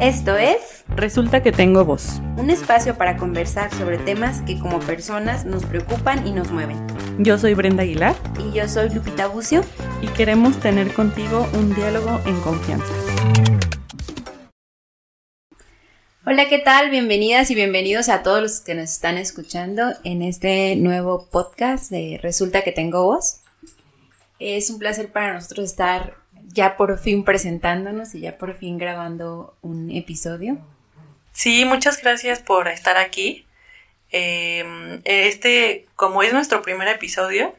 Esto es Resulta que tengo voz. un espacio para conversar sobre temas que como personas nos preocupan y nos mueven. Yo soy Brenda Aguilar Y yo soy Lupita Bucio. y queremos tener contigo un diálogo en confianza. Hola, ¿qué tal? Bienvenidas y bienvenidos a todos los que nos están escuchando en este nuevo podcast de Resulta que tengo voz. Es un placer para nosotros estar ya por fin presentándonos y ya por fin grabando un episodio. Sí, muchas gracias por estar aquí. Eh, este, como es nuestro primer episodio,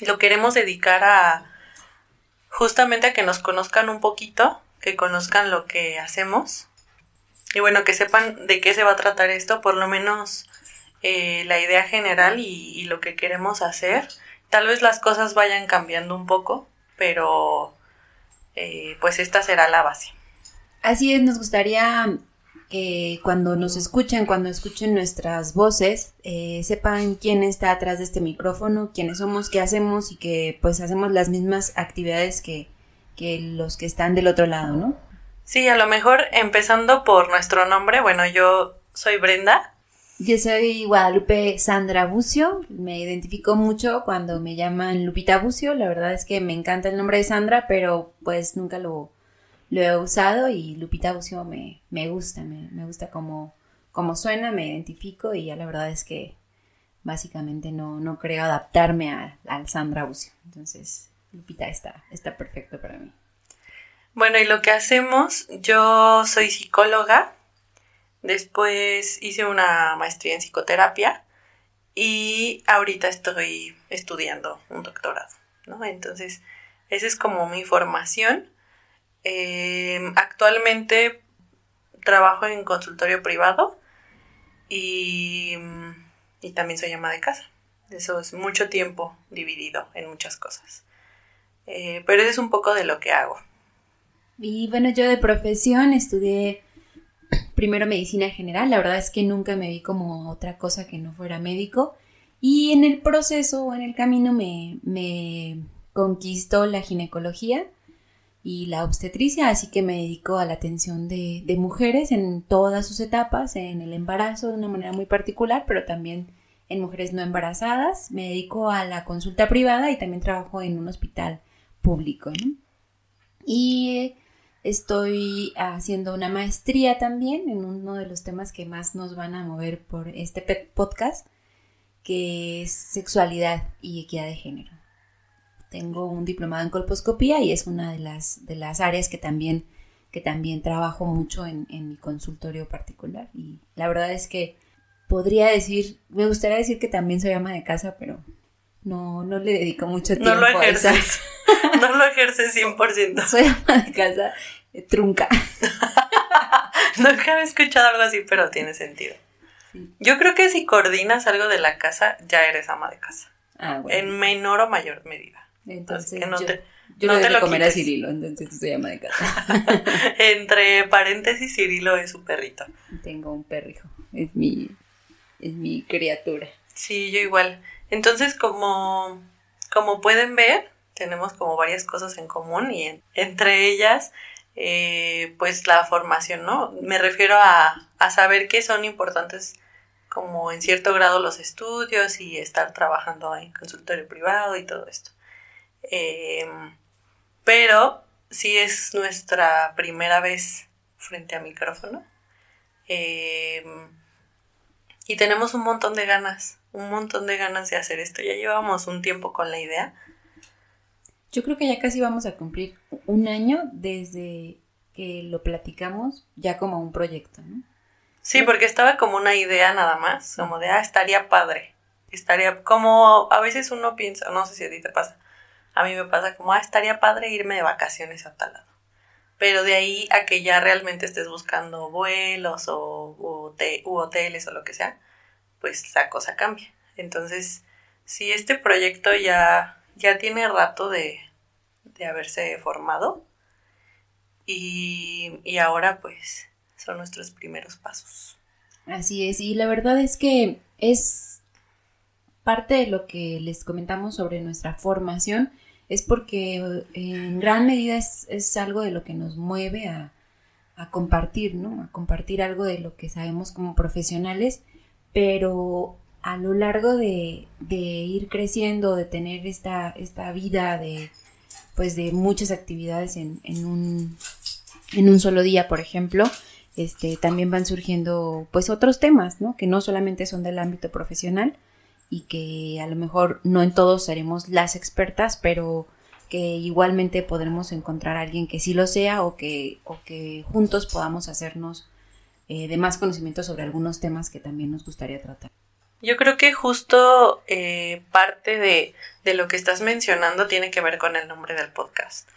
lo queremos dedicar a justamente a que nos conozcan un poquito, que conozcan lo que hacemos y bueno, que sepan de qué se va a tratar esto, por lo menos eh, la idea general y, y lo que queremos hacer. Tal vez las cosas vayan cambiando un poco, pero eh, pues esta será la base. Así es, nos gustaría que cuando nos escuchen, cuando escuchen nuestras voces, eh, sepan quién está atrás de este micrófono, quiénes somos, qué hacemos y que pues hacemos las mismas actividades que, que los que están del otro lado, ¿no? Sí, a lo mejor empezando por nuestro nombre, bueno, yo soy Brenda. Yo soy Guadalupe Sandra Bucio, me identifico mucho cuando me llaman Lupita Bucio, la verdad es que me encanta el nombre de Sandra, pero pues nunca lo, lo he usado y Lupita Bucio me, me gusta, me, me gusta como, como suena, me identifico y ya la verdad es que básicamente no, no creo adaptarme al Sandra Bucio, entonces Lupita está, está perfecto para mí. Bueno, y lo que hacemos, yo soy psicóloga, después hice una maestría en psicoterapia y ahorita estoy estudiando un doctorado, ¿no? Entonces, esa es como mi formación. Eh, actualmente trabajo en consultorio privado y, y también soy ama de casa. Eso es mucho tiempo dividido en muchas cosas. Eh, pero eso es un poco de lo que hago. Y bueno, yo de profesión estudié primero medicina general, la verdad es que nunca me vi como otra cosa que no fuera médico y en el proceso o en el camino me, me conquistó la ginecología y la obstetricia, así que me dedico a la atención de, de mujeres en todas sus etapas, en el embarazo de una manera muy particular, pero también en mujeres no embarazadas. Me dedico a la consulta privada y también trabajo en un hospital público. Y estoy haciendo una maestría también en uno de los temas que más nos van a mover por este podcast, que es sexualidad y equidad de género. Tengo un diplomado en colposcopía y es una de las, de las áreas que también, que también trabajo mucho en, en mi consultorio particular. Y la verdad es que podría decir, me gustaría decir que también soy ama de casa, pero no, no le dedico mucho tiempo No lo a esa- ejerces. no lo ejerces 100%. soy ama de casa eh, trunca. Nunca había escuchado algo así, pero tiene sentido. Sí. Yo creo que si coordinas algo de la casa, ya eres ama de casa. Ah, bueno. En menor o mayor medida. entonces que no yo, te- yo no le te lo comer a quites. Cirilo, entonces soy ama de casa. Entre paréntesis, Cirilo es su perrito. Tengo un perrijo, es mi, es mi criatura. Sí, yo igual. Entonces, como, como pueden ver, tenemos como varias cosas en común y en- entre ellas, eh, pues la formación, ¿no? Me refiero a, a saber que son importantes como en cierto grado los estudios y estar trabajando en consultorio privado y todo esto. Eh, pero sí es nuestra primera vez frente a micrófono. Eh, y tenemos un montón de ganas, un montón de ganas de hacer esto. Ya llevamos un tiempo con la idea. Yo creo que ya casi vamos a cumplir un año desde que lo platicamos ya como un proyecto, ¿no? Sí, porque estaba como una idea nada más, como de, ah, estaría padre. Estaría como a veces uno piensa, no sé si a ti te pasa, a mí me pasa como, ah, estaría padre irme de vacaciones a tal lado. Pero de ahí a que ya realmente estés buscando vuelos o u hote- u hoteles o lo que sea, pues la cosa cambia. Entonces, sí, este proyecto ya, ya tiene rato de, de haberse formado y, y ahora pues son nuestros primeros pasos. Así es, y la verdad es que es parte de lo que les comentamos sobre nuestra formación, es porque en gran medida es, es algo de lo que nos mueve a, a compartir, ¿no? A compartir algo de lo que sabemos como profesionales, pero a lo largo de, ir creciendo, de tener esta, vida de, pues de muchas actividades en, un, solo día, por ejemplo, este, también van surgiendo pues otros temas, ¿no? Que no solamente son del ámbito profesional y que a lo mejor no en todos seremos las expertas, pero que igualmente podremos encontrar a alguien que sí lo sea o que, o que juntos podamos hacernos eh, de más conocimiento sobre algunos temas que también nos gustaría tratar. Yo creo que justo eh, parte de, de lo que estás mencionando tiene que ver con el nombre del podcast.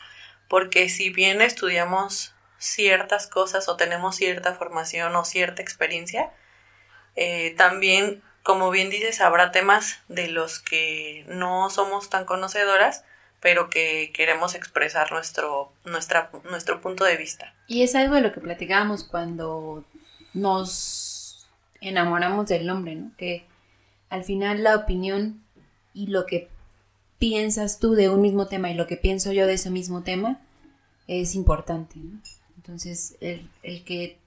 Porque si bien estudiamos ciertas cosas o tenemos cierta formación o cierta experiencia, eh, también, como bien dices, habrá temas de los que no somos tan conocedoras, pero que queremos expresar nuestro, nuestra, nuestro punto de vista. Y es algo de lo que platicábamos cuando nos enamoramos del nombre, ¿no? Que al final la opinión y lo que piensas tú de un mismo tema y lo que pienso yo de ese mismo tema es importante. Entonces, el, el, que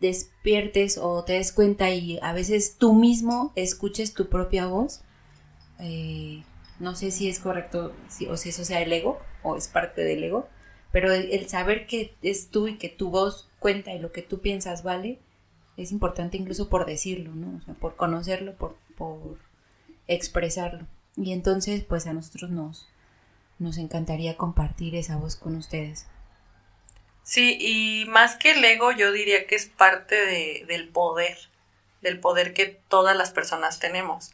despiertes o te des cuenta y a veces tú mismo escuches tu propia voz, eh, no sé si es correcto si, o si eso sea el ego o es parte del ego, pero el, saber que es tú y que tu voz cuenta y lo que tú piensas vale, es importante incluso por decirlo, ¿no? Por conocerlo, por, por expresarlo. Y entonces, pues a nosotros nos, nos encantaría compartir esa voz con ustedes. Sí, y más que el ego, yo diría que es parte de, del poder, del poder que todas las personas tenemos.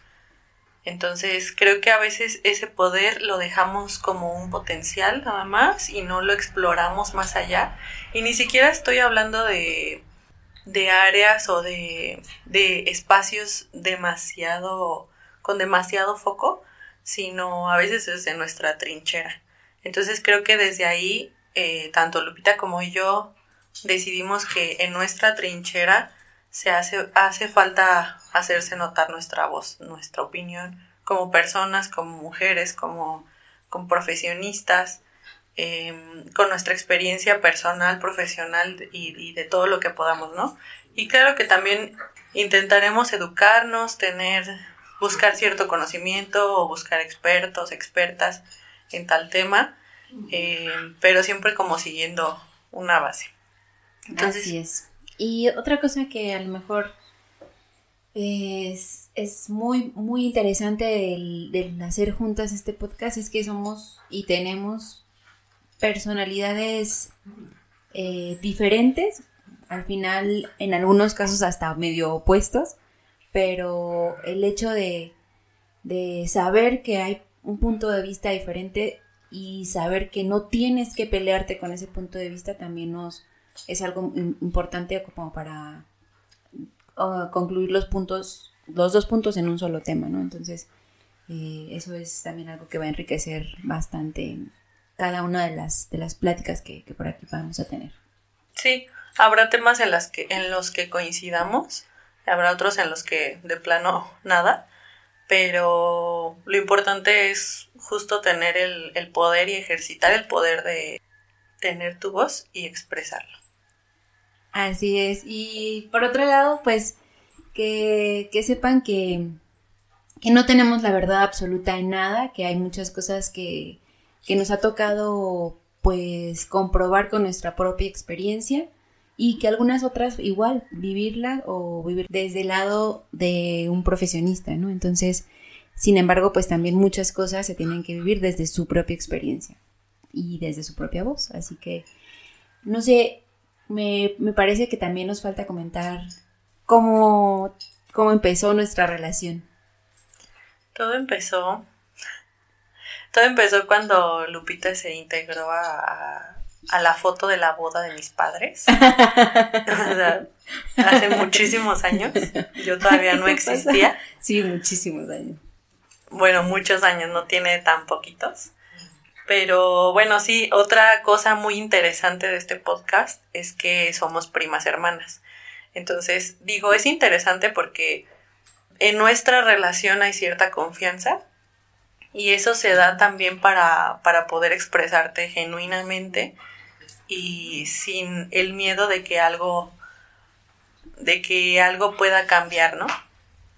Entonces, creo que a veces ese poder lo dejamos como un potencial nada más y no lo exploramos más allá. Y ni siquiera estoy hablando de, de áreas o de, de espacios demasiado, con demasiado foco, sino a veces desde nuestra trinchera. Entonces creo que desde ahí, eh, tanto Lupita como yo decidimos que en nuestra trinchera se hace, hace falta hacerse notar nuestra voz, nuestra opinión, como personas, como mujeres, como, como profesionistas, eh, con nuestra experiencia personal, profesional y, de todo lo que podamos, ¿no? Y claro que también intentaremos educarnos, tener buscar cierto conocimiento o buscar expertos, expertas en tal tema, eh, pero siempre como siguiendo una base. Entonces, Así es. Y otra cosa que a lo mejor es, es muy, muy interesante del, del hacer juntas este podcast es que somos y tenemos personalidades eh, diferentes, al final en algunos casos hasta medio opuestos, pero el hecho de, de saber que hay un punto de vista diferente y saber que no tienes que pelearte con ese punto de vista también nos es algo importante como para concluir los puntos, los dos puntos en un solo tema, ¿no? Entonces, eh, eso es también algo que va a enriquecer bastante cada una de las, de las pláticas que, que por aquí vamos a tener. Sí, habrá temas en, las que, en los que coincidamos, habrá otros en los que de plano nada, pero lo importante es justo tener el, el, poder y ejercitar el poder de tener tu voz y expresarlo. Así es, y por otro lado, pues que, que sepan que, que, no tenemos la verdad absoluta en nada, que hay muchas cosas que, que nos ha tocado pues comprobar con nuestra propia experiencia y que algunas otras igual vivirla o vivir desde el lado de un profesionista, ¿no? Entonces, sin embargo, pues también muchas cosas se tienen que vivir desde su propia experiencia y desde su propia voz. Así que, no sé, me, me parece que también nos falta comentar cómo, cómo empezó nuestra relación. Todo empezó. Todo empezó cuando Lupita se integró a, a la foto de la boda de mis padres. o sea, hace muchísimos años. Yo todavía no existía. Sí, muchísimos años. Bueno, muchos años, no tiene tan poquitos. Pero bueno, sí, otra cosa muy interesante de este podcast es que somos primas hermanas. Entonces, digo, es interesante porque en nuestra relación hay cierta confianza y eso se da también para, para poder expresarte genuinamente y sin el miedo de que algo de que algo pueda cambiar, ¿no?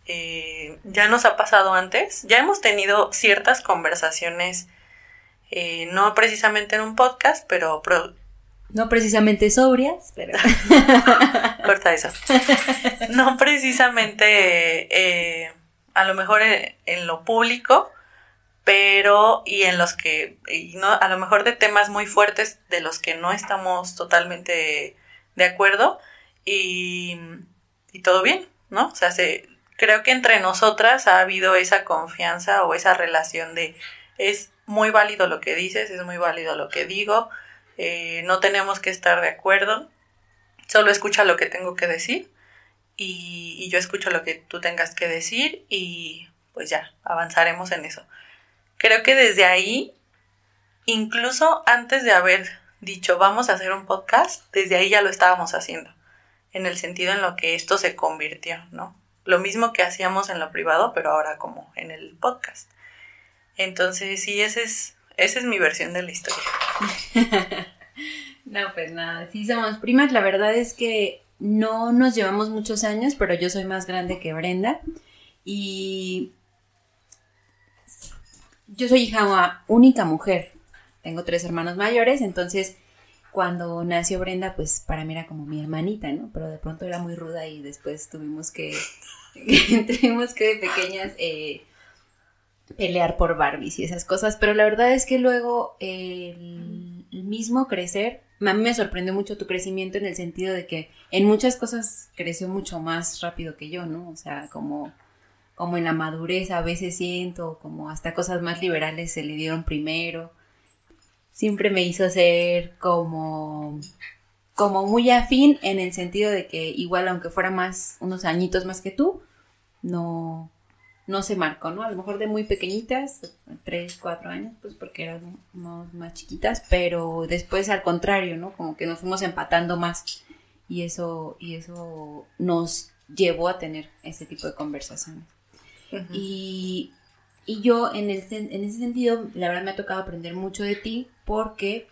Eh, ya nos ha pasado antes, ya hemos tenido ciertas conversaciones, eh, no precisamente en un podcast, pero... no precisamente sobrias, pero... Corta eso. No precisamente, eh, a lo mejor en, lo público, pero y en los que, no, a lo mejor de temas muy fuertes de los que no estamos totalmente de acuerdo y, y todo bien, ¿no? O sea, se, creo que entre nosotras ha habido esa confianza o esa relación de es muy válido lo que dices, es muy válido lo que digo, eh, no tenemos que estar de acuerdo, solo escucha lo que tengo que decir y, y yo escucho lo que tú tengas que decir y pues ya, avanzaremos en eso. Creo que desde ahí, incluso antes de haber dicho vamos a hacer un podcast, desde ahí ya lo estábamos haciendo, en el sentido en lo que esto se convirtió, ¿no? lo mismo que hacíamos en lo privado, pero ahora como en el podcast. Entonces, sí, ese es, esa es mi versión de la historia. no, pues nada, sí somos primas. La verdad es que no nos llevamos muchos años, pero yo soy más grande que Brenda. Y yo soy hija única mujer. Tengo tres hermanos mayores, entonces cuando nació Brenda, pues para mí era como mi hermanita, ¿no? Pero de pronto era muy ruda y después tuvimos que tuvimos que de pequeñas eh, pelear por Barbies y esas cosas, pero la verdad es que luego el, mismo crecer, a mí me sorprendió mucho tu crecimiento en el sentido de que en muchas cosas creció mucho más rápido que yo, ¿no? O sea, como, como en la madurez a veces siento, como hasta cosas más liberales se le dieron primero. Siempre me hizo ser como como muy afín en el sentido de que igual aunque fuera más unos añitos más que tú, no, no se marcó, ¿no? A lo mejor de muy pequeñitas, tres, cuatro años, pues porque eran más chiquitas, pero después al contrario, ¿no? Como que nos fuimos empatando más y eso, y eso nos llevó a tener ese tipo de conversaciones. Y, y, yo en, el, en ese sentido, la verdad me ha tocado aprender mucho de ti porque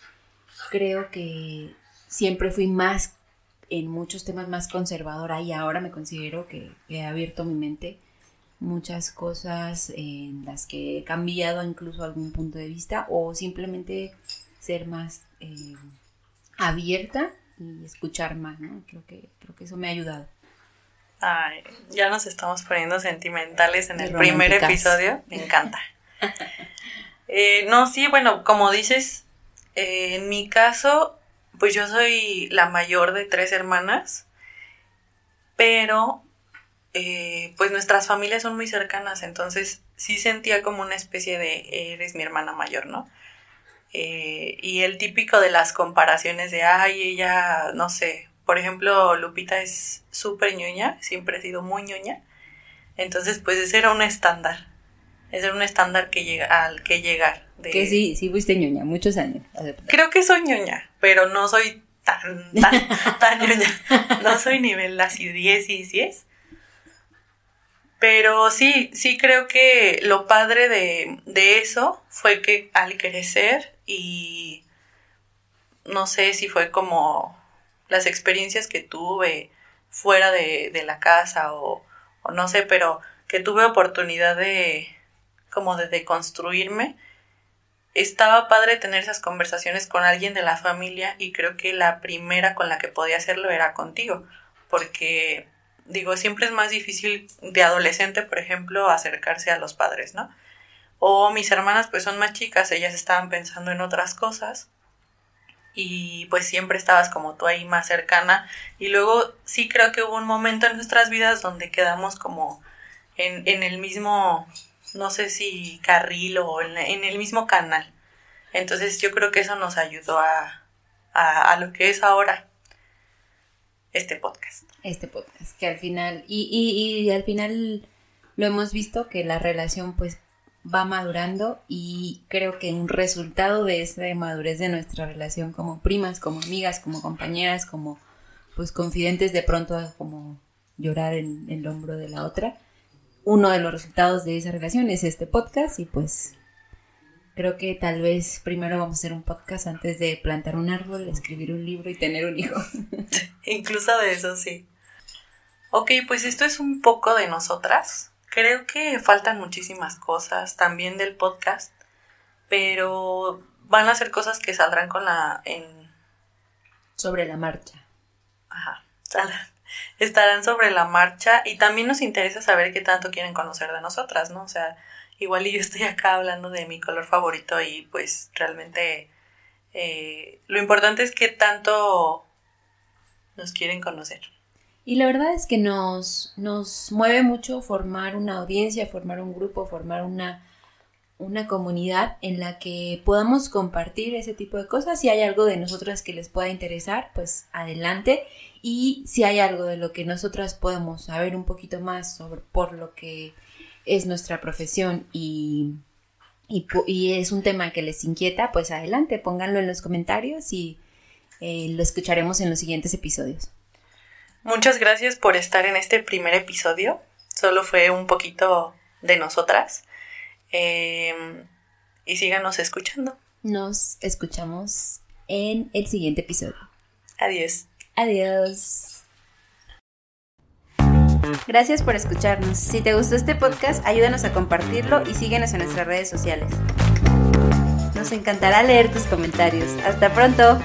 creo que siempre fui más en muchos temas más conservadora y ahora me considero que he abierto mi mente muchas cosas en las que he cambiado incluso algún punto de vista o simplemente ser más eh, abierta y escuchar más, ¿no? Creo que, creo que eso me ha ayudado. Ay, ya nos estamos poniendo sentimentales en el primer episodio, me encanta. Eh, no, sí, bueno, como dices, eh, en mi caso pues yo soy la mayor de tres hermanas, pero eh, pues nuestras familias son muy cercanas, entonces sí sentía como una especie de eres mi hermana mayor, ¿no? Eh, y el típico de las comparaciones de, ay, ella, no sé, por ejemplo, Lupita es súper ñoña, siempre ha sido muy ñoña, entonces pues ese era un estándar, ese era un estándar que llega, al que llegar. Que sí, sí fuiste ñoña, muchos años. Creo que soy ñoña, pero no soy tan, tan, tan ñoña. No soy nivel así 10 y 10. Pero sí, sí creo que lo padre de, de eso fue que al crecer y no sé si fue como las experiencias que tuve fuera de, de la casa o, no sé, pero que tuve oportunidad de como de deconstruirme estaba padre tener esas conversaciones con alguien de la familia y creo que la primera con la que podía hacerlo era contigo, porque digo, siempre es más difícil de adolescente, por ejemplo, acercarse a los padres, ¿no? O mis hermanas pues son más chicas, ellas estaban pensando en otras cosas y pues siempre estabas como tú ahí más cercana y luego sí creo que hubo un momento en nuestras vidas donde quedamos como en, en el mismo no sé si carril o en, el mismo canal. Entonces yo creo que eso nos ayudó a, a, lo que es ahora este podcast. Este podcast, que al final, y, y, y al final lo hemos visto que la relación pues va madurando y creo que un resultado de esa madurez de nuestra relación como primas, como amigas, como compañeras, como pues confidentes de pronto como llorar en el hombro de la otra, uno de los resultados de esa relación es este podcast y pues Creo que tal vez primero vamos a hacer un podcast antes de plantar un árbol, escribir un libro y tener un hijo. Incluso de eso sí. Ok, pues esto es un poco de nosotras. Creo que faltan muchísimas cosas también del podcast, pero van a ser cosas que saldrán con la en sobre la marcha. Ajá, estarán sobre la marcha y también nos interesa saber qué tanto quieren conocer de nosotras, ¿no? O sea, igual y yo estoy acá hablando de mi color favorito y pues realmente eh, lo importante es que tanto nos quieren conocer. Y la verdad es que nos, nos mueve mucho formar una audiencia, formar un grupo, formar una, una comunidad en la que podamos compartir ese tipo de cosas. Si hay algo de nosotras que les pueda interesar, pues adelante. Y si hay algo de lo que nosotras podemos saber un poquito más sobre por lo que es nuestra profesión y, y, es un tema que les inquieta, pues adelante, pónganlo en los comentarios y eh, lo escucharemos en los siguientes episodios. Muchas gracias por estar en este primer episodio. Solo fue un poquito de nosotras. Em, y síganos escuchando. Nos escuchamos en el siguiente episodio. Adiós. Adiós. Gracias por escucharnos. Si te gustó este podcast, ayúdanos a compartirlo y síguenos en nuestras redes sociales. Nos encantará leer tus comentarios. Hasta pronto.